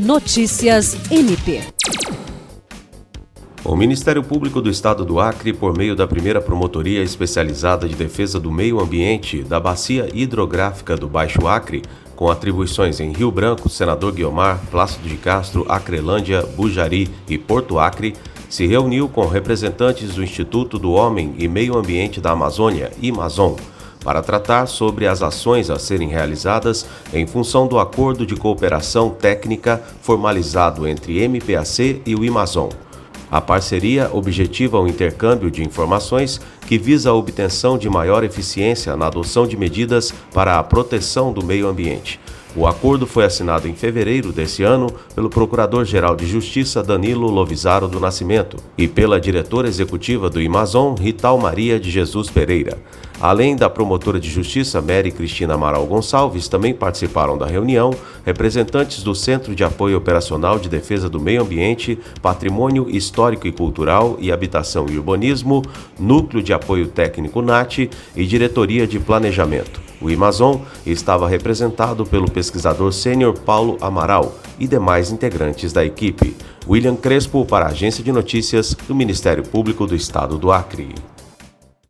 Notícias MP. O Ministério Público do Estado do Acre, por meio da primeira Promotoria Especializada de Defesa do Meio Ambiente da Bacia Hidrográfica do Baixo Acre, com atribuições em Rio Branco, Senador Guiomar, Plácido de Castro, Acrelândia, Bujari e Porto Acre, se reuniu com representantes do Instituto do Homem e Meio Ambiente da Amazônia, IMAZON, para tratar sobre as ações a serem realizadas em função do acordo de cooperação técnica formalizado entre MPAC e o IMAZON. A parceria objetiva o intercâmbio de informações que visa a obtenção de maior eficiência na adoção de medidas para a proteção do meio ambiente. O acordo foi assinado em fevereiro desse ano pelo Procurador-Geral de Justiça Danilo Lovisaro do Nascimento e pela diretora executiva do Amazon, Rital Maria de Jesus Pereira. Além da promotora de justiça Mary Cristina Amaral Gonçalves, também participaram da reunião representantes do Centro de Apoio Operacional de Defesa do Meio Ambiente, Patrimônio Histórico e Cultural e Habitação e Urbanismo, Núcleo de Apoio Técnico NAT e Diretoria de Planejamento. O Amazon estava representado pelo pesquisador sênior Paulo Amaral e demais integrantes da equipe. William Crespo para a Agência de Notícias do Ministério Público do Estado do Acre.